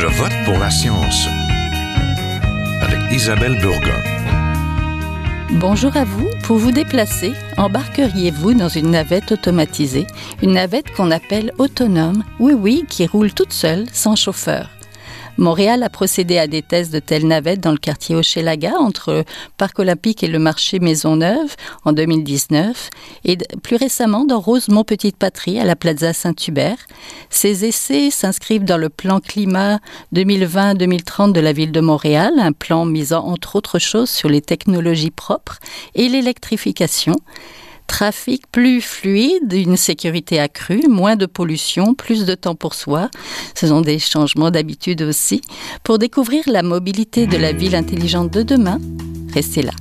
Je vote pour la science avec Isabelle Burgon. Bonjour à vous. Pour vous déplacer, embarqueriez-vous dans une navette automatisée, une navette qu'on appelle autonome, oui oui, qui roule toute seule, sans chauffeur Montréal a procédé à des tests de telles navettes dans le quartier Hochelaga entre Parc Olympique et le marché Maisonneuve en 2019 et plus récemment dans Rosemont Petite Patrie à la Plaza Saint-Hubert. Ces essais s'inscrivent dans le plan climat 2020-2030 de la ville de Montréal, un plan misant entre autres choses sur les technologies propres et l'électrification trafic plus fluide, une sécurité accrue, moins de pollution, plus de temps pour soi. Ce sont des changements d'habitude aussi. Pour découvrir la mobilité de la ville intelligente de demain, restez là.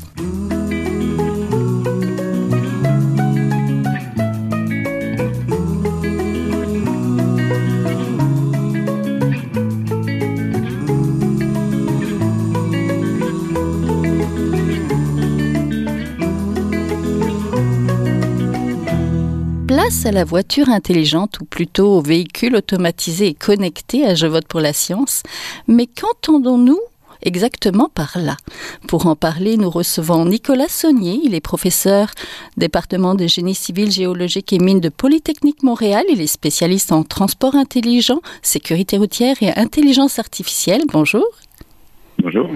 À la voiture intelligente ou plutôt au véhicule automatisé et connecté à Je vote pour la science. Mais qu'entendons-nous exactement par là? Pour en parler, nous recevons Nicolas Saunier. Il est professeur département de génie civil, géologique et mines de Polytechnique Montréal. Il est spécialiste en transport intelligent, sécurité routière et intelligence artificielle. Bonjour. Bonjour.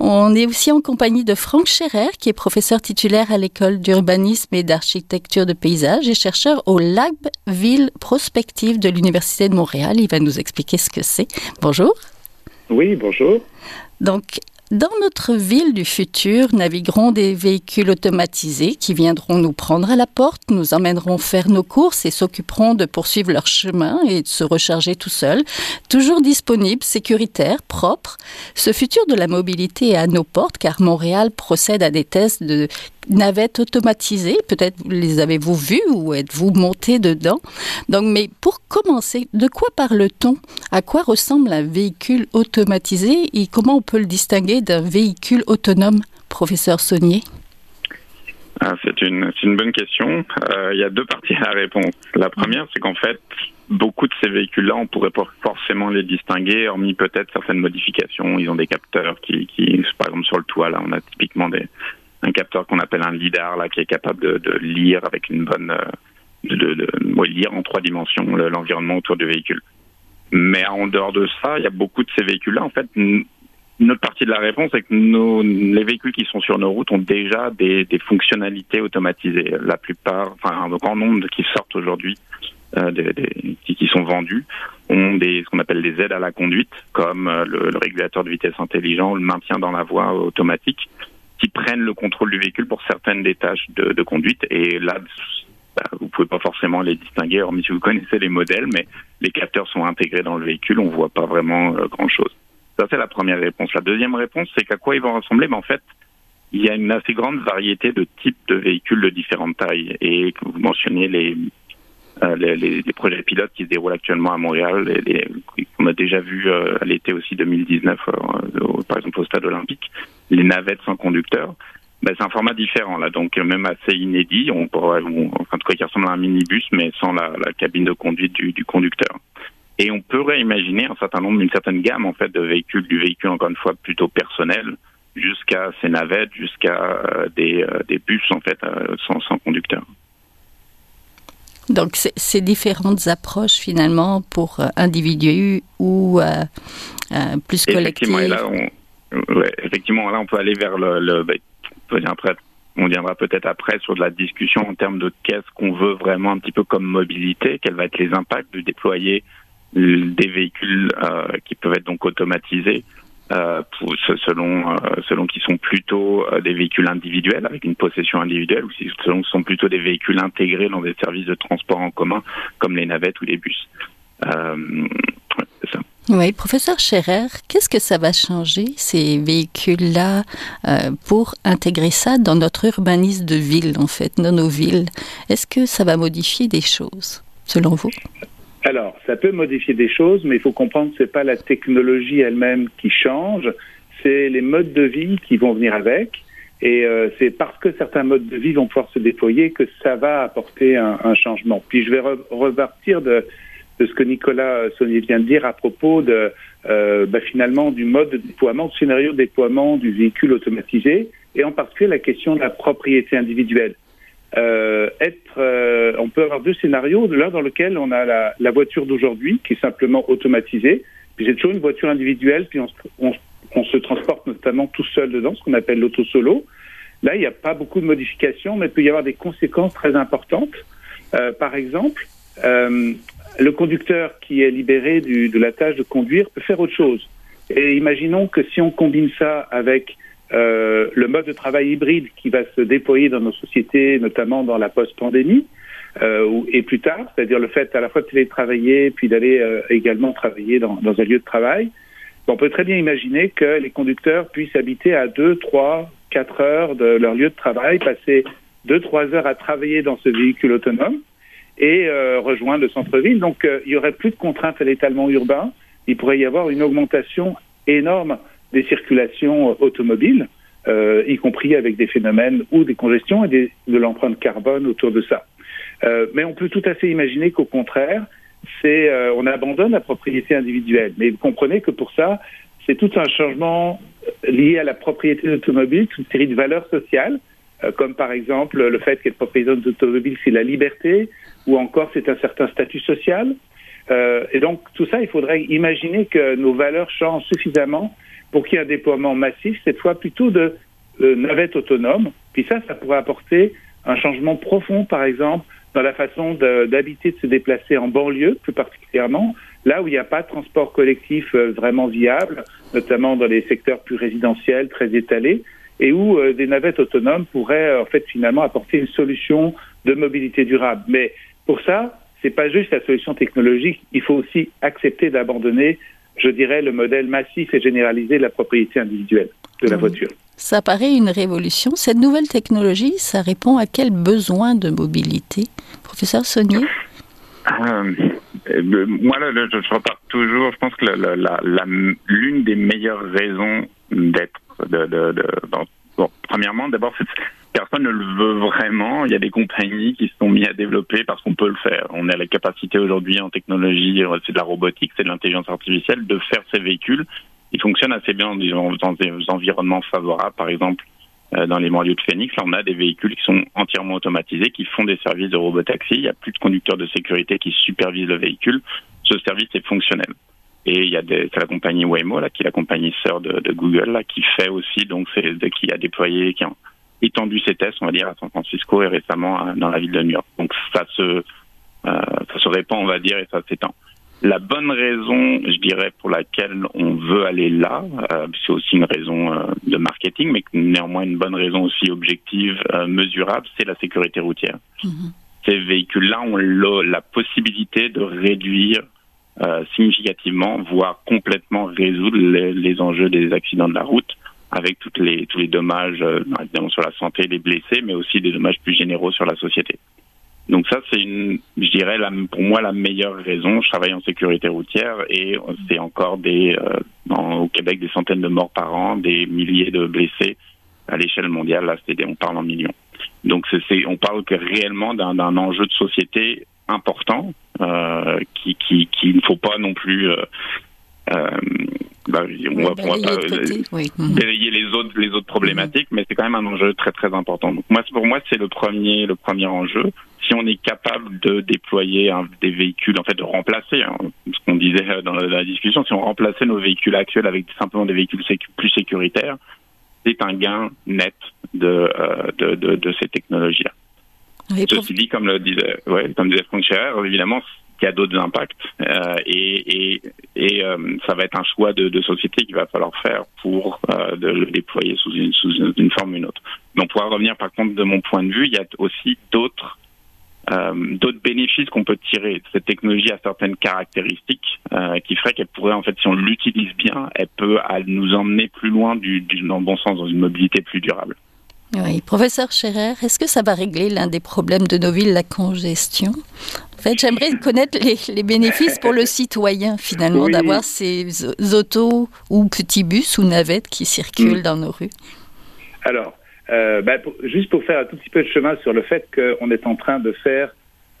On est aussi en compagnie de Franck Scherer, qui est professeur titulaire à l'école d'urbanisme et d'architecture de paysage et chercheur au Lab Ville Prospective de l'Université de Montréal. Il va nous expliquer ce que c'est. Bonjour. Oui, bonjour. Donc, dans notre ville du futur, navigueront des véhicules automatisés qui viendront nous prendre à la porte, nous emmèneront faire nos courses et s'occuperont de poursuivre leur chemin et de se recharger tout seuls. Toujours disponibles, sécuritaires, propres. Ce futur de la mobilité est à nos portes car Montréal procède à des tests de navettes automatisées. Peut-être les avez-vous vues ou êtes-vous monté dedans? Donc, mais pour commencer, de quoi parle-t-on? À quoi ressemble un véhicule automatisé et comment on peut le distinguer d'un véhicule autonome, professeur Saunier? Ah, c'est une, une, bonne question. Euh, il y a deux parties à la réponse. La première, c'est qu'en fait, beaucoup de ces véhicules-là, on pourrait pas forcément les distinguer, hormis peut-être certaines modifications. Ils ont des capteurs qui, qui, par exemple, sur le toit, là, on a typiquement des, un capteur qu'on appelle un lidar là qui est capable de, lire avec une bonne euh, de, lire en trois dimensions l'environnement autour du véhicule. Mais en dehors de ça, il y a beaucoup de ces véhicules-là. En fait, une autre partie de la réponse est que les véhicules qui sont sur nos routes ont déjà des, fonctionnalités automatisées. La plupart, enfin un grand nombre qui sortent aujourd'hui, euh, qui sont vendus, ont des ce qu'on appelle des aides à la conduite, comme euh, le, le, régulateur de vitesse intelligent, le maintien dans la voie automatique, prennent le contrôle du véhicule pour certaines des tâches de, conduite. Et là, bah, vous pouvez pas forcément les distinguer, hormis si vous connaissez les modèles, mais les capteurs sont intégrés dans le véhicule, on voit pas vraiment euh, grand chose. Ça c'est la première réponse. La deuxième réponse, c'est qu'à quoi ils vont ressembler? Mais en fait, il y a une assez grande variété de types de véhicules de différentes tailles. Et vous mentionnez les les, les, les, projets pilotes qui se déroulent actuellement à Montréal, les, on a déjà vu euh, à l'été aussi 2019, euh, par exemple au stade olympique, les navettes sans conducteur. Ben, c'est un format différent là, donc même assez inédit. On pourrait, en tout cas, qui ressemble à un minibus, mais sans la, cabine de conduite du, du, conducteur. Et on pourrait imaginer un certain nombre, une certaine gamme en fait de véhicules, du véhicule encore une fois plutôt personnel, jusqu'à ces navettes, jusqu'à euh, des, euh, des bus en fait sans, sans conducteur. Donc, c'est différentes approches finalement pour euh, individus ou euh, euh, plus collectives. Effectivement, là, on, ouais, effectivement, là, on peut aller vers le. le ben, après, on viendra peut-être après sur de la discussion en termes de qu'est-ce qu'on veut vraiment un petit peu comme mobilité, quels vont être les impacts de déployer des véhicules euh, qui peuvent être donc automatisés euh, selon euh, selon qui sont plutôt euh, des véhicules individuels avec une possession individuelle ou si selon qui sont plutôt des véhicules intégrés dans des services de transport en commun comme les navettes ou les bus. Euh, ça. Oui, professeur Scherer, qu'est-ce que ça va changer ces véhicules-là pour intégrer ça dans notre urbanisme de ville en fait, dans nos villes? Est-ce que ça va modifier des choses selon vous? Alors, ça peut modifier des choses, mais il faut comprendre que ce n'est pas la technologie elle-même qui change, c'est les modes de vie qui vont venir avec. Et euh, c'est parce que certains modes de vie vont pouvoir se déployer que ça va apporter un, un changement. Puis je vais re repartir de, de ce que Nicolas Saunier vient de dire à propos de euh, bah, finalement du mode de déploiement, du scénario de déploiement du véhicule automatisé, et en particulier la question de la propriété individuelle. Euh, être, euh, on peut avoir deux scénarios, l'un dans lequel on a la, la voiture d'aujourd'hui qui est simplement automatisée, puis j'ai toujours une voiture individuelle, puis on, on, on, se transporte notamment tout seul dedans, ce qu'on appelle l'auto-solo. Là, il n'y a pas beaucoup de modifications, mais il peut y avoir des conséquences très importantes. Euh, par exemple, euh, le conducteur qui est libéré du, de la tâche de conduire peut faire autre chose. Et imaginons que si on combine ça avec euh, le mode de travail hybride qui va se déployer dans nos sociétés, notamment dans la post-pandémie, euh, et plus tard, c'est-à-dire le fait à la fois de télétravailler puis d'aller euh, également travailler dans, dans, un lieu de travail, on peut très bien imaginer que les conducteurs puissent habiter à 2, 3, 4 heures de leur lieu de travail, passer 2, 3 heures à travailler dans ce véhicule autonome et rejoindre le centre-ville. Donc il y aurait plus de contraintes à l'étalement urbain, il pourrait y avoir une augmentation énorme des circulations automobiles, euh, y compris avec des phénomènes ou des congestions et de l'empreinte carbone autour de ça. Euh, mais on peut tout à fait imaginer qu'au contraire, c'est euh, on abandonne la propriété individuelle. Mais vous comprenez que pour ça, c'est tout un changement lié à la propriété d'automobile, toute une série de valeurs sociales, euh, comme par exemple le fait qu'être propriétaire d'automobile, c'est la liberté, ou encore c'est un certain statut social. Euh, et donc tout ça, il faudrait imaginer que nos valeurs changent suffisamment pour qu'il y ait un déploiement massif, cette fois plutôt de euh, navettes autonomes. Puis ça, ça pourrait apporter un changement profond, par exemple, dans la façon d'habiter, de, se déplacer en banlieue, plus particulièrement, là où il n'y a pas de transport collectif euh, vraiment viable, notamment dans les secteurs plus résidentiels, très étalés, et où euh, des navettes autonomes pourraient, en fait, finalement apporter une solution de mobilité durable. Mais pour ça, c'est pas juste la solution technologique, il faut aussi accepter d'abandonner je dirais, le modèle massif et généralisé de la propriété individuelle de la voiture. Ça paraît une révolution. Cette nouvelle technologie, ça répond à quel besoin de mobilité Professeur Saunier? Euh, Moi, là, je, je, repars toujours. Je pense que l'une la, la, des meilleures raisons d'être, de, de, de, bon, premièrement, d'abord, personne ne le veut vraiment. Il y a des compagnies qui se sont mis à développer parce qu'on peut le faire. On a la capacité aujourd'hui en technologie, c'est de la robotique, c'est de l'intelligence artificielle, de faire ces véhicules. Ils fonctionnent assez bien dans des environnements favorables. Par exemple, dans les banlieues de Phoenix, là, on a des véhicules qui sont entièrement automatisés, qui font des services de robotaxi. Il n'y a plus de conducteurs de sécurité qui supervisent le véhicule. Ce service est fonctionnel. Et il y a c'est la compagnie Waymo, là, qui est la compagnie sœur de, de Google, là, qui fait aussi, donc, c'est, qui a déployé, qui a étendu ses tests, on va dire, à San Francisco et récemment dans la ville de New York. Donc ça se, euh, ça se répand, on va dire, et ça s'étend. La bonne raison, je dirais, pour laquelle on veut aller là, euh, c'est aussi une raison euh, de marketing, mais néanmoins une bonne raison aussi objective, euh, mesurable, c'est la sécurité routière. Mm-hmm. Ces véhicules-là ont la possibilité de réduire significativement, voire complètement résoudre les, les enjeux des accidents de la route avec toutes les, tous les dommages, euh, évidemment sur la santé, les blessés, mais aussi des dommages plus généraux sur la société. Donc ça, c'est je dirais, pour moi, la meilleure raison. Je travaille en sécurité routière et c'est encore des, euh, au Québec, des centaines de morts par an, des milliers de blessés à l'échelle mondiale. Là, c'est on parle en millions. Donc c'est, on parle réellement d'un, enjeu de société important euh, qui, qui, qui ne faut pas non plus bah, on va, on va pas oui. dérayer les autres les autres problématiques, mmh. mais c'est quand même un enjeu très très important. Donc moi pour moi c'est le premier le premier enjeu. Si on est capable de déployer un, des véhicules, en fait de remplacer hein, ce qu'on disait dans la, dans la, discussion, si on remplaçait nos véhicules actuels avec simplement des véhicules sécu plus sécuritaires, c'est un gain net de, euh, de, de, de ces technologies-là. Ceci dit, comme le disait, ouais, comme disait Franck Scherer, évidemment, y a d'autres impacts euh, et, euh, ça va être un choix de, société qu'il va falloir faire pour euh, le déployer sous une, forme ou une autre. Donc pour revenir par contre de mon point de vue, il y a aussi d'autres bénéfices qu'on peut tirer. Cette technologie a certaines caractéristiques qui feraient qu'elle pourrait, en fait, si on l'utilise bien, elle peut nous emmener plus loin dans le bon sens, dans une mobilité plus durable. Oui, professeur Scherer, est-ce que ça va régler l'un des problèmes de nos villes, la congestion? Fait, j'aimerais connaître les, les, bénéfices pour le citoyen, finalement, oui. d'avoir ces autos ou petits bus ou navettes qui circulent mmh. dans nos rues. Alors, euh, bah, pour, juste pour faire un tout petit peu de chemin sur le fait qu'on est en train de faire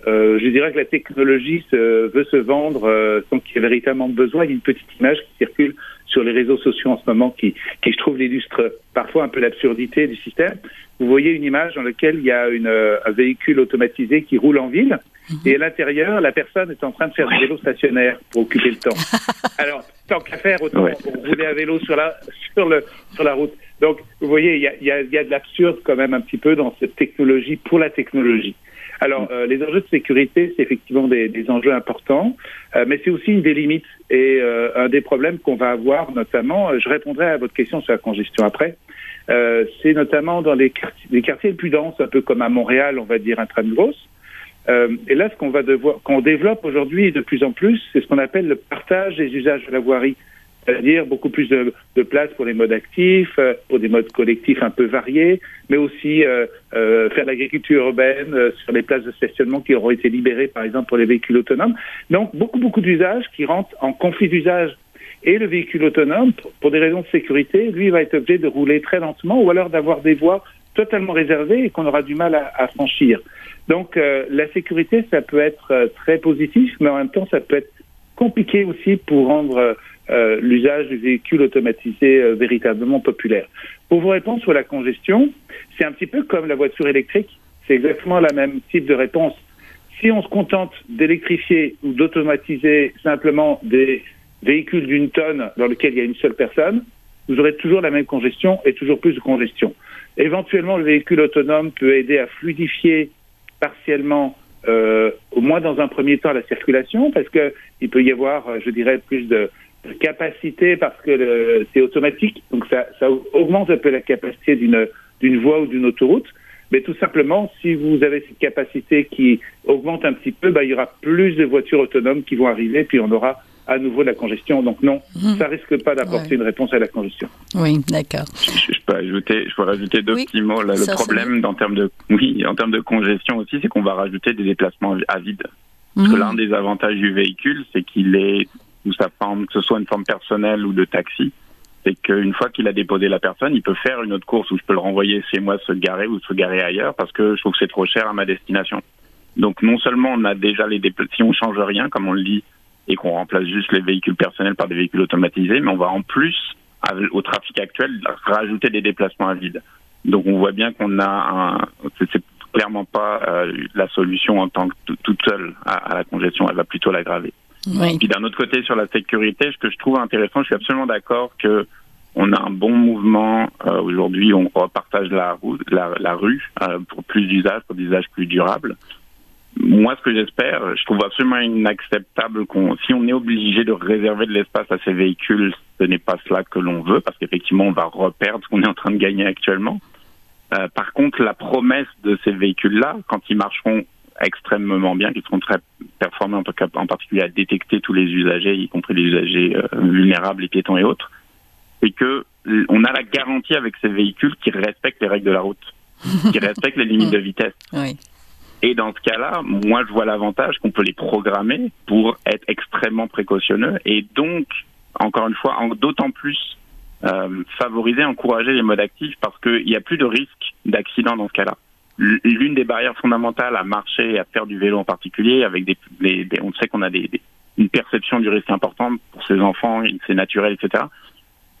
euh, je dirais que la technologie se, veut se vendre euh, sans qu'il y ait véritablement besoin. Il y a une petite image qui circule sur les réseaux sociaux en ce moment qui, qui je trouve, illustre parfois un peu l'absurdité du système. Vous voyez une image dans laquelle il y a une, euh, un véhicule automatisé qui roule en ville mhm. et à l'intérieur, la personne est en train de faire du vélo stationnaire pour occuper le temps. Alors, tant qu'à faire, autant rouler à vélo sur la, sur, le, sur la route. Donc, vous voyez, il y a, il y a, il y a de l'absurde quand même un petit peu dans cette technologie pour la technologie. Alors, euh, les enjeux de sécurité, c'est effectivement des, des, enjeux importants, euh, mais c'est aussi une des limites et euh, un des problèmes qu'on va avoir, notamment, je répondrai à votre question sur la congestion après, c'est notamment dans les quartiers, les quartiers les plus denses, un peu comme à Montréal, on va dire intramuros. et là, ce qu'on va devoir, qu'on développe aujourd'hui de plus en plus, c'est ce qu'on appelle le partage des usages de la voirie c'est-à-dire beaucoup plus de, de, place pour les modes actifs, euh, pour des modes collectifs un peu variés, mais aussi euh, euh, faire l'agriculture urbaine sur les places de stationnement qui auront été libérées, par exemple, pour les véhicules autonomes. Donc, beaucoup, beaucoup d'usages qui rentrent en conflit d'usage. Et le véhicule autonome, pour, des raisons de sécurité, lui, va être obligé de rouler très lentement ou alors d'avoir des voies totalement réservées et qu'on aura du mal à franchir. Donc, la sécurité, ça peut être très positif, mais en même temps, ça peut être compliqué aussi pour rendre euh, l'usage du véhicule automatisé euh, véritablement populaire. Pour vous répondre sur la congestion, c'est un petit peu comme la voiture électrique. C'est exactement la même type de réponse. Si on se contente d'électrifier ou d'automatiser simplement des véhicules d'une tonne dans lesquels il y a une seule personne, vous aurez toujours la même congestion et toujours plus de congestion. Éventuellement, le véhicule autonome peut aider à fluidifier partiellement, euh, au moins dans un premier temps, la circulation, parce que il peut y avoir, je dirais, plus de, capacité parce que c'est automatique, donc ça, ça, augmente un peu la capacité d'une d'une voie ou d'une autoroute. Mais tout simplement, si vous avez cette capacité qui augmente un petit peu, bah, il y aura plus de voitures autonomes qui vont arriver, puis on aura à nouveau de la congestion. Donc non, mmh. ça risque pas d'apporter une réponse à la congestion. Oui, d'accord. Je, peux ajouter, je peux rajouter deux petits mots. Là, le problème en termes de, oui, en termes de congestion aussi, c'est qu'on va rajouter des déplacements à vide. Parce que mmh. l'un des avantages du véhicule, c'est qu'il est ou sa forme, que ce soit une forme personnelle ou de taxi, c'est qu'une fois qu'il a déposé la personne, il peut faire une autre course où je peux le renvoyer chez moi se garer ou se garer ailleurs parce que je trouve que c'est trop cher à ma destination. Donc non seulement on a déjà les si on change rien comme on le dit et qu'on remplace juste les véhicules personnels par des véhicules automatisés, mais on va en plus au trafic actuel rajouter des déplacements à vide. Donc on voit bien qu'on a un c'est clairement pas euh, la solution en tant que toute seule à la congestion, elle va plutôt l'aggraver. Oui. Puis d'un autre côté, sur la sécurité, ce que je trouve intéressant, je suis absolument d'accord que on a un bon mouvement. Euh, Aujourd'hui, on repartage la, la, la rue euh, pour plus d'usages, pour des usages plus durables. Moi, ce que j'espère, je trouve absolument inacceptable qu'on, si on est obligé de réserver de l'espace à ces véhicules, ce n'est pas cela que l'on veut, parce qu'effectivement, on va reperdre ce qu'on est en train de gagner actuellement. Euh, par contre, la promesse de ces véhicules-là, quand ils marcheront extrêmement bien, qui seront très performants en, cas, en particulier à détecter tous les usagers, y compris les usagers euh, vulnérables, les piétons et autres, et que on a la garantie avec ces véhicules qui respectent les règles de la route, qui respectent les limites de vitesse. Oui. Et dans ce cas-là, moi, je vois l'avantage qu'on peut les programmer pour être extrêmement précautionneux et donc, encore une fois, d'autant plus euh, favoriser, encourager les modes actifs parce qu'il n'y a plus de risque d'accident dans ce cas-là l'une des barrières fondamentales à marcher et à faire du vélo en particulier, avec des, on sait qu'on a des, une perception du risque importante pour ces enfants, c'est naturel, etc.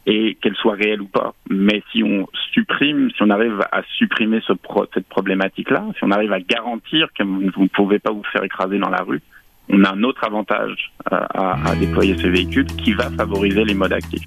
Et qu'elle soit réelle ou pas. Mais si on supprime, si on arrive à supprimer ce cette problématique-là, si on arrive à garantir que vous ne pouvez pas vous faire écraser dans la rue, on a un autre avantage euh, à, à déployer ces véhicules qui va favoriser les modes actifs.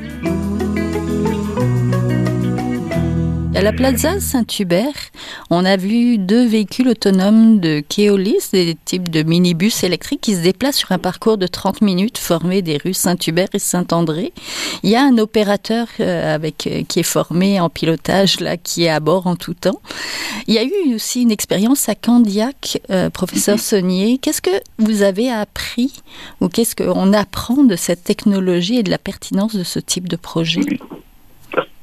À la Plaza Saint-Hubert, on a vu deux véhicules autonomes de Keolis, des types de minibus électriques qui se déplacent sur un parcours de 30 minutes formé des rues Saint-Hubert et Saint-André. Il y a un opérateur euh, avec, euh, qui est formé en pilotage là, qui est à bord en tout temps. Il y a eu aussi une expérience à Candiac, euh, professeur mhm. Saunier. Qu'est-ce que vous avez appris ou qu'est-ce qu'on apprend de cette technologie et de la pertinence de ce type de projet?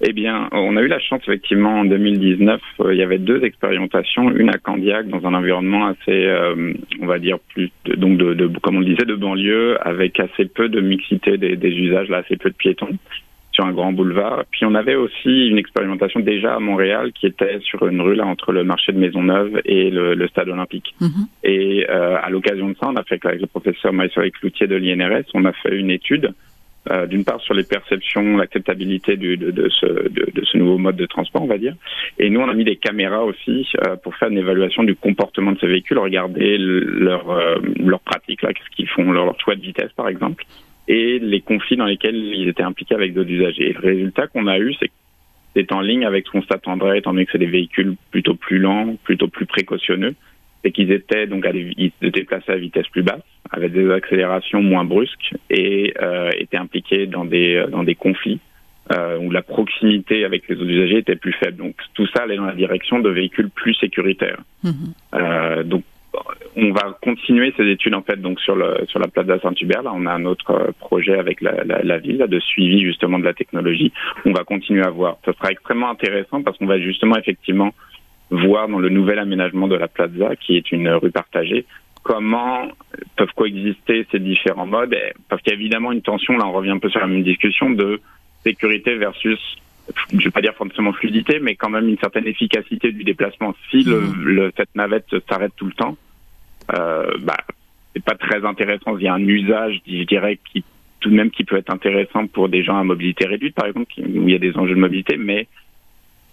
Eh bien, on a eu la chance effectivement en 2019, euh, il y avait deux expérimentations, une à Candiac dans un environnement assez, euh, on va dire plus, donc de, de, comme on le disait, de banlieue, avec assez peu de mixité des, des usages, là, assez peu de piétons sur un grand boulevard. Puis on avait aussi une expérimentation déjà à Montréal qui était sur une rue là entre le marché de Maisonneuve et le, le stade olympique. Mhm. Et euh, à l'occasion de ça, on a fait avec le professeur Maïsori Cloutier de l'INRS, on a fait une étude euh, d'une part sur les perceptions, l'acceptabilité de, ce, nouveau mode de transport, on va dire. Et nous, on a mis des caméras aussi euh, pour faire une évaluation du comportement de ces véhicules, regarder leur, euh, leur pratique, qu'est-ce qu'ils font, leur, choix de vitesse, par exemple, et les conflits dans lesquels ils étaient impliqués avec d'autres usagers. Le résultat qu'on a eu, c'est que c'est en ligne avec ce qu'on s'attendrait, étant donné que c'est des véhicules plutôt plus lents, plutôt plus précautionneux c'est qu'ils étaient donc à des, déplacés à vitesse plus basse, avec des accélérations moins brusques et euh, étaient impliqués dans des dans des conflits euh, où la proximité avec les autres usagers était plus faible. Donc tout ça allait dans la direction de véhicules plus sécuritaires. Mhm. Euh, donc on va continuer ces études en fait donc sur le sur la plaza Saint-Hubert. Là, on a un autre projet avec la, la, la ville là, de suivi justement de la technologie. On va continuer à voir. Ce sera extrêmement intéressant parce qu'on va justement effectivement voir dans le nouvel aménagement de la plaza, qui est une rue partagée, comment peuvent coexister ces différents modes. Parce qu'il y a évidemment une tension, là on revient un peu sur la même discussion, de sécurité versus, je ne vais pas dire forcément fluidité, mais quand même une certaine efficacité du déplacement. Si le, Mmh. le cette navette s'arrête tout le temps, euh, bah, c'est pas très intéressant. Il y a un usage, je dirais, qui tout de même qui peut être intéressant pour des gens à mobilité réduite, par exemple, où il y a des enjeux de mobilité, mais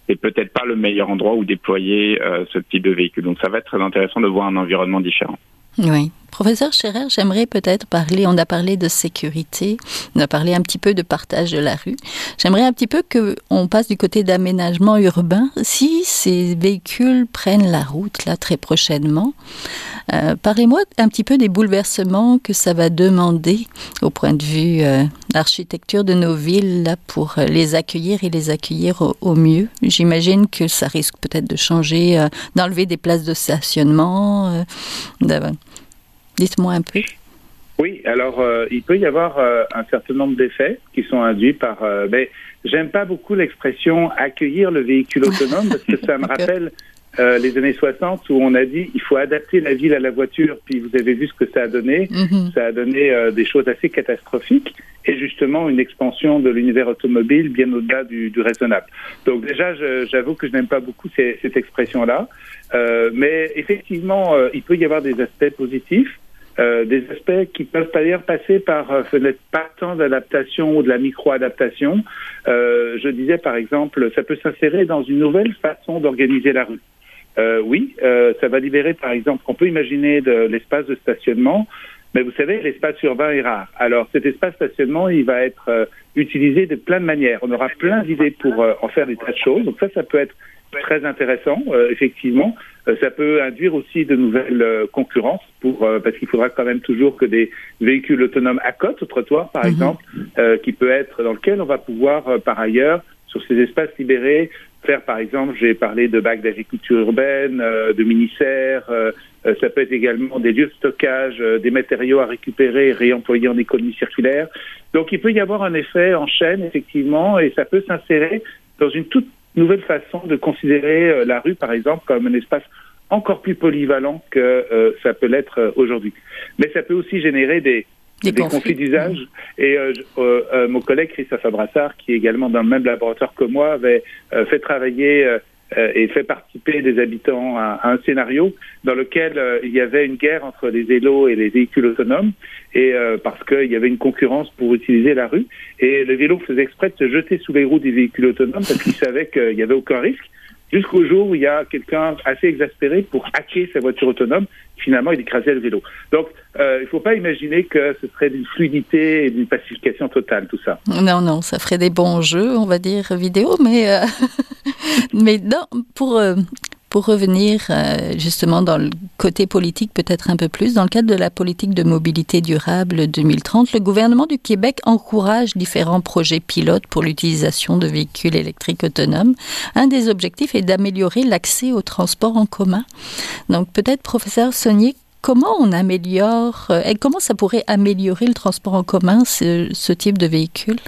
c'est peut-être pas le meilleur endroit où déployer euh, ce type de véhicule. Donc ça va être très intéressant de voir un environnement différent. Oui. Professeur Scherer, j'aimerais peut-être parler, on a parlé de sécurité, on a parlé un petit peu de partage de la rue. J'aimerais un petit peu qu'on passe du côté d'aménagement urbain. Si ces véhicules prennent la route là très prochainement, euh, parlez-moi un petit peu des bouleversements que ça va demander au point de vue euh, architecture de nos villes là, pour euh, les accueillir et les accueillir au, mieux. J'imagine que ça risque peut-être de changer, euh, d'enlever des places de stationnement. euh, Dites-moi un peu. Oui, alors euh, il peut y avoir euh, un certain nombre d'effets qui sont induits par. Euh, mais j'aime pas beaucoup l'expression accueillir le véhicule autonome parce que ça me rappelle les années 60 où on a dit il faut adapter la ville à la voiture. Puis vous avez vu ce que ça a donné. Mhm. Ça a donné des choses assez catastrophiques et justement une expansion de l'univers automobile bien au-delà du, du raisonnable. Donc déjà, j'avoue que je n'aime pas beaucoup ces- cette expression-là, Euh, mais effectivement, euh, il peut y avoir des aspects positifs. Euh, des aspects qui peuvent d'ailleurs passer par euh, peut-être pas tant d'adaptation ou de la micro-adaptation. Euh, je disais par exemple, ça peut s'insérer dans une nouvelle façon d'organiser la rue. Euh, oui, euh, ça va libérer par exemple, on peut imaginer de l'espace de stationnement, mais vous savez, l'espace urbain est rare. Alors cet espace stationnement, il va être euh, utilisé de plein de manières. On aura plein d'idées pour euh, en faire des tas de choses. Donc ça, ça peut être très intéressant, euh, effectivement. Ça peut induire aussi de nouvelles concurrences pour parce qu'il faudra quand même toujours que des véhicules autonomes accotent au trottoir, par Mhm. exemple, qui peut être dans lequel on va pouvoir par ailleurs sur ces espaces libérés faire par exemple, j'ai parlé de bacs d'agriculture urbaine, euh, de mini-serres, euh, euh, ça peut être également des lieux de stockage, euh, des matériaux à récupérer et réemployer en économie circulaire. Donc il peut y avoir un effet en chaîne, effectivement, et ça peut s'insérer dans une toute nouvelle façon de considérer la rue, par exemple, comme un espace encore plus polyvalent que ça peut l'être aujourd'hui. Mais ça peut aussi générer des, Des des, conflits. conflits d'usage. Et euh, euh, euh, mon collègue Christophe Abrassard, qui est également dans le même laboratoire que moi, avait euh, fait travailler et fait participer des habitants à, à un scénario dans lequel euh, il y avait une guerre entre les vélos et les véhicules autonomes, et euh, parce qu'il y avait une concurrence pour utiliser la rue. Et le vélo faisait exprès de se jeter sous les roues des véhicules autonomes parce qu'il savait qu'il n'y avait aucun risque. Jusqu'au jour où il y a quelqu'un assez exaspéré pour hacker sa voiture autonome, finalement il écrasait le vélo. Donc euh, il ne faut pas imaginer que ce serait d'une fluidité et d'une pacification totale tout ça. Non, non, ça ferait des bons jeux, on va dire, vidéo, mais, euh, mais non, pour, euh, pour revenir euh, justement dans le côté politique peut-être un peu plus, dans le cadre de la politique de mobilité durable 2030, le gouvernement du Québec encourage différents projets pilotes pour l'utilisation de véhicules électriques autonomes. Un des objectifs est d'améliorer l'accès au transport en commun. Donc peut-être, professeur Saunier, comment on améliore, euh, et comment ça pourrait améliorer le transport en commun, ce, ce type de véhicule?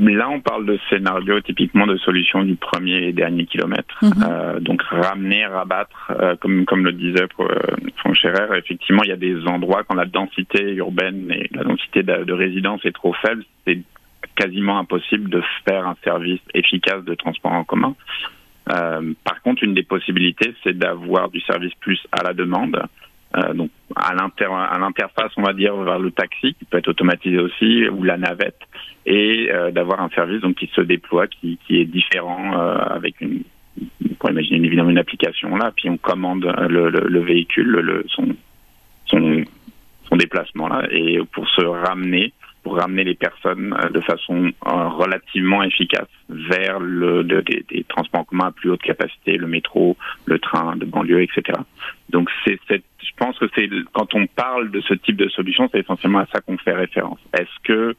Là, on parle de scénario typiquement de solution du premier et dernier kilomètre. Mhm. Euh, donc ramener, rabattre, euh, comme comme le disait euh, Franck Scherer, effectivement, il y a des endroits quand la densité urbaine et la densité de, de résidence est trop faible, c'est quasiment impossible de faire un service efficace de transport en commun. Euh, par contre, une des possibilités, c'est d'avoir du service plus à la demande. Euh, donc à l'interface, on va dire, vers le taxi, qui peut être automatisé aussi, ou la navette, et euh, d'avoir un service donc qui se déploie, qui, qui est différent euh, avec une, pourrait imaginer évidemment une application là, puis on commande le, le, le véhicule, le, son, son, son déplacement là, et pour se ramener ramener les personnes euh, de façon euh, relativement efficace vers le, des, transports en commun à plus haute capacité, le métro, le train de banlieue, etc. Donc je pense que c'est quand on parle de ce type de solution, c'est essentiellement à ça qu'on fait référence. Est-ce que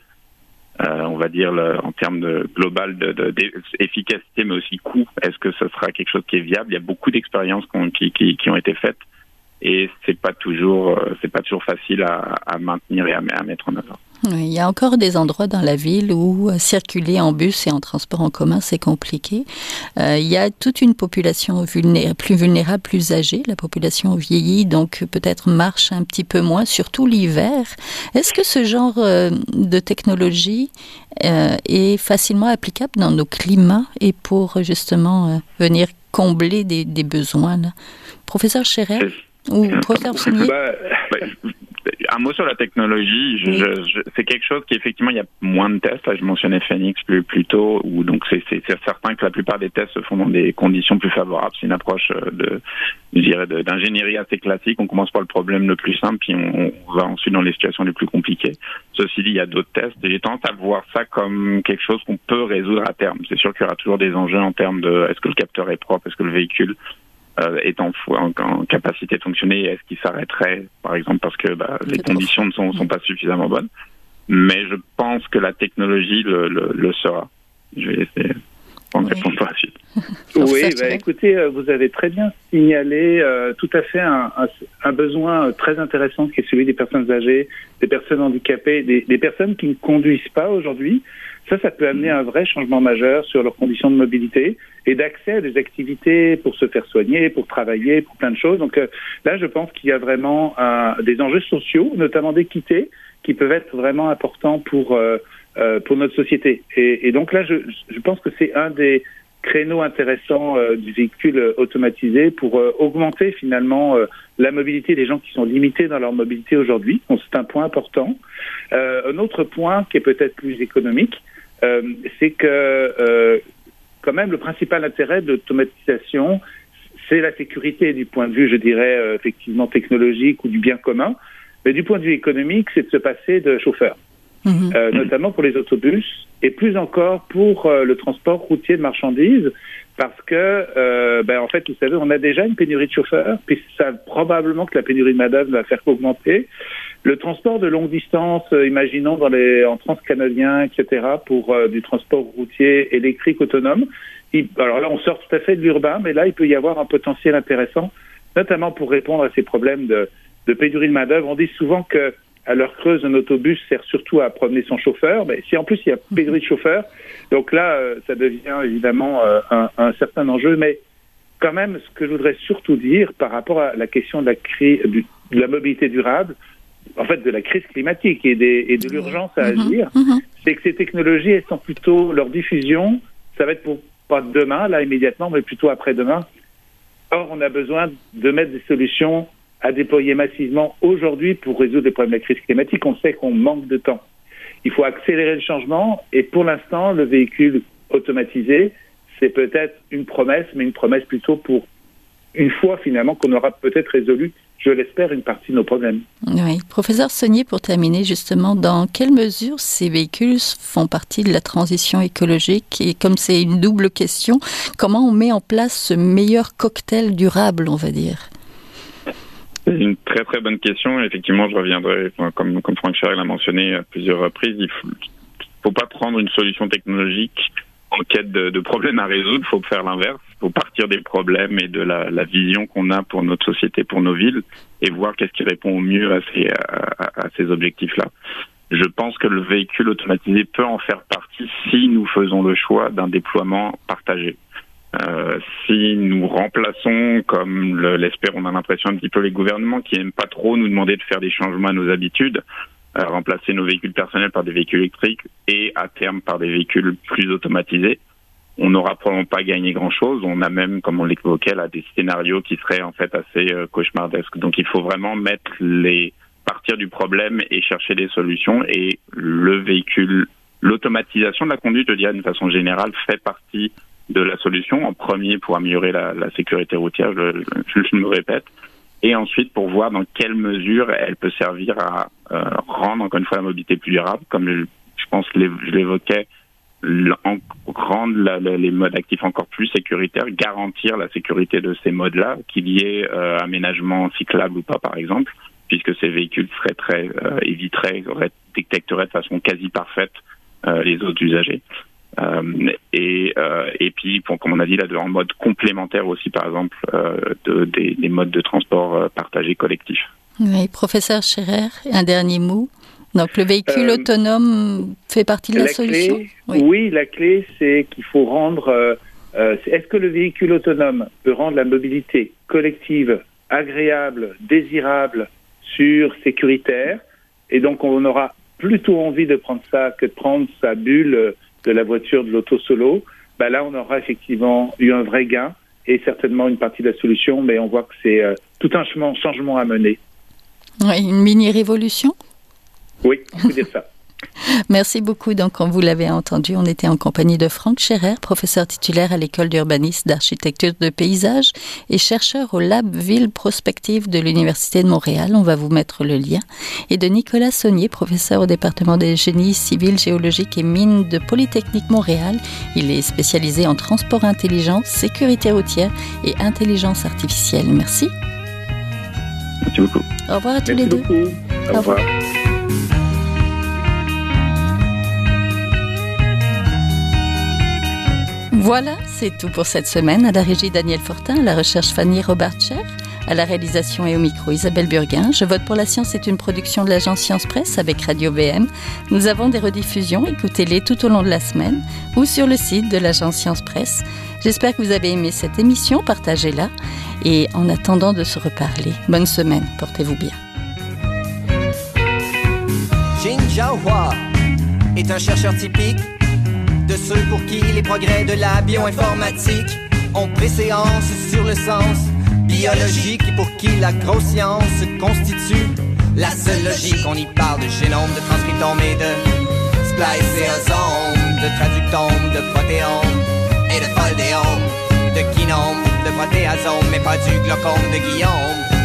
euh, on va dire en termes global d'efficacité, mais aussi coût, est-ce que ce sera quelque chose qui est viable? Il y a beaucoup d'expériences qui, ont été faites et c'est pas toujours c'est pas toujours facile à, maintenir et à mettre en œuvre. Il y a encore des endroits dans la ville où euh, circuler en bus et en transport en commun, c'est compliqué. Euh, il y a toute une population plus vulnérable, plus âgée. La population vieillit, donc peut-être marche un petit peu moins, surtout l'hiver. Est-ce que ce genre euh, de technologie est facilement applicable dans nos climats et pour justement venir combler des, besoins là? Professeur Scherer ou professeur Sounier bah, un mot sur la technologie. Je, je, c'est quelque chose qui effectivement il y a moins de tests. Là, je mentionnais Phoenix plus, plus tôt, où donc c'est, c'est, certain que la plupart des tests se font dans des conditions plus favorables. C'est une approche euh, de, je dirais, d'ingénierie assez classique. On commence par le problème le plus simple, puis on, on, va ensuite dans les situations les plus compliquées. Ceci dit, il y a d'autres tests. Et j'ai tendance à voir ça comme quelque chose qu'on peut résoudre à terme. C'est sûr qu'il y aura toujours des enjeux en termes de est-ce que le capteur est propre, est-ce que le véhicule est en, en, capacité de fonctionner Est-ce qu'il s'arrêterait, par exemple, parce que bah, les conditions ne sont, sont, pas suffisamment bonnes Mais je pense que la technologie le, le, le sera. Je vais essayer de répondre par la suite. oui, bah, écoutez, euh, vous avez très bien signalé euh, tout à fait un, un, un, besoin très intéressant qui est celui des personnes âgées, des personnes handicapées, des, des personnes qui ne conduisent pas aujourd'hui. Ça, ça peut amener un vrai changement majeur sur leurs conditions de mobilité et d'accès à des activités pour se faire soigner, pour travailler, pour plein de choses. Donc euh, là, je pense qu'il y a vraiment euh, des enjeux sociaux, notamment d'équité, qui peuvent être vraiment importants pour euh, pour notre société. Et, donc là, je, pense que c'est un des créneaux intéressants du véhicule automatisé pour augmenter finalement la mobilité des gens qui sont limités dans leur mobilité aujourd'hui. Donc c'est un point important. un autre point qui est peut-être plus économique, c'est que euh, quand même le principal intérêt de l'automatisation, c'est la sécurité du point de vue, je dirais, euh, effectivement technologique ou du bien commun. Mais du point de vue économique, c'est de se passer de chauffeur, mhm. notamment pour les autobus et plus encore pour le transport routier de marchandises, parce que, ben, en fait, vous savez, on a déjà une pénurie de chauffeurs, puis ça probablement que la pénurie de main va faire qu'augmenter. Le transport de longue distance, euh, imaginons dans les, en transcanadien, etc., pour euh, du transport routier électrique autonome, alors là, on sort tout à fait de l'urbain, mais là, il peut y avoir un potentiel intéressant, notamment pour répondre à ces problèmes de, de pénurie de main-d'œuvre. On dit souvent que à l'heure creuse, un autobus sert surtout à promener son chauffeur. Mais si en plus il y a pénurie de chauffeurs, donc là, euh, ça devient évidemment un, un, certain enjeu. Mais quand même, ce que je voudrais surtout dire par rapport à la question de la, crise, de la mobilité durable, en fait, de la crise climatique et, des, et de l'urgence à mhm. agir, mhm. c'est que ces technologies, elles sont plutôt leur diffusion, ça va être pour pas demain, là immédiatement, mais plutôt après-demain. Or, on a besoin de mettre des solutions à déployer massivement aujourd'hui pour résoudre les problèmes de la crise climatique. On sait qu'on manque de temps. Il faut accélérer le changement et pour l'instant, le véhicule automatisé, c'est peut-être une promesse, mais une promesse plutôt pour une fois finalement qu'on aura peut-être résolu je l'espère, une partie de nos problèmes. Oui. Professeur Saunier, pour terminer justement, dans quelle mesure ces véhicules font partie de la transition écologique? Et comme c'est une double question, comment on met en place ce meilleur cocktail durable, on va dire? C'est une très très bonne question. Effectivement, je reviendrai, comme, comme Franck Charel l'a mentionné à plusieurs reprises, il ne faut pas prendre une solution technologique en quête de, de, problèmes à résoudre, il faut faire l'inverse. Il faut partir des problèmes et de la, vision qu'on a pour notre société, pour nos villes, et voir qu'est-ce qui répond au mieux à ces objectifs-là. Je pense que le véhicule automatisé peut en faire partie si nous faisons le choix d'un déploiement partagé. Euh, si nous remplaçons, comme l'espère, on a l'impression un petit peu les gouvernements qui n'aiment pas trop nous demander de faire des changements à nos habitudes, euh, remplacer nos véhicules personnels par des véhicules électriques et à terme par des véhicules plus automatisés, on n'aura probablement pas gagné grand-chose. On a même, comme on l'évoquait, là, des scénarios qui seraient en fait assez euh, cauchemardesques. Donc il faut vraiment mettre les partir du problème et chercher des solutions. Et le véhicule, l'automatisation de la conduite, je dirais d'une façon générale, fait partie de la solution. En premier pour améliorer la, la sécurité routière, je, je, me répète, et ensuite pour voir dans quelle mesure elle peut servir à euh, rendre encore une fois la mobilité plus durable, comme je, pense que je l'évoquais rendre les modes actifs encore plus sécuritaires, garantir la sécurité de ces modes-là, qu'il y ait euh, aménagement cyclable ou pas, par exemple, puisque ces véhicules seraient très euh, éviteraient, détecteraient de façon quasi parfaite euh, les autres usagers. Euh, et, euh, et puis, pour, comme on a dit là, en mode complémentaire aussi, par exemple, de, des, des, modes de transport partagés collectifs. Oui, professeur Scherer, un dernier mot donc le véhicule euh, autonome fait partie de la, solution? Oui. la clé, c'est qu'il faut rendre... Euh, euh, est-ce que le véhicule autonome peut rendre la mobilité collective agréable, désirable, sûre, sécuritaire? Et donc on aura plutôt envie de prendre ça que de prendre sa bulle de la voiture de l'auto solo. Bah là, on aura effectivement eu un vrai gain et certainement une partie de la solution, mais on voit que c'est tout un changement à mener. Oui, une mini-révolution? Oui, on peut dire ça. Merci beaucoup. Donc, comme vous l'avez entendu, on était en compagnie de Franck Scherer, professeur titulaire à l'école d'urbanisme, d'architecture de paysage et chercheur au Lab Ville Prospective de l'Université de Montréal. On va vous mettre le lien. Et de Nicolas Saunier, professeur au département des génies civils, géologiques et mines de Polytechnique Montréal. Il est spécialisé en transport intelligent, sécurité routière et intelligence artificielle. Merci. Merci beaucoup. Au revoir à tous les deux. Au revoir. Voilà, c'est tout pour cette semaine. À la régie Daniel Fortin, à la recherche Fanny Robartcher, à la réalisation et au micro Isabelle Burguin. Je vote pour la science est une production de l'agence Science Presse avec Radio VM. Nous avons des rediffusions, écoutez-les tout au long de la semaine ou sur le site de l'agence Science Presse. J'espère que vous avez aimé cette émission, partagez-la et en attendant de se reparler, bonne semaine, portez-vous bien. Est un chercheur typique de ceux pour qui les progrès de la bioinformatique ont préséance sur le sens biologique et pour qui la grosse science constitue la seule logique. On y parle de génome, de transcriptome et de spliceosome, de traductome, de protéome et de foldéome, de kinome, de protéasome, mais pas du glaucome de Guillaume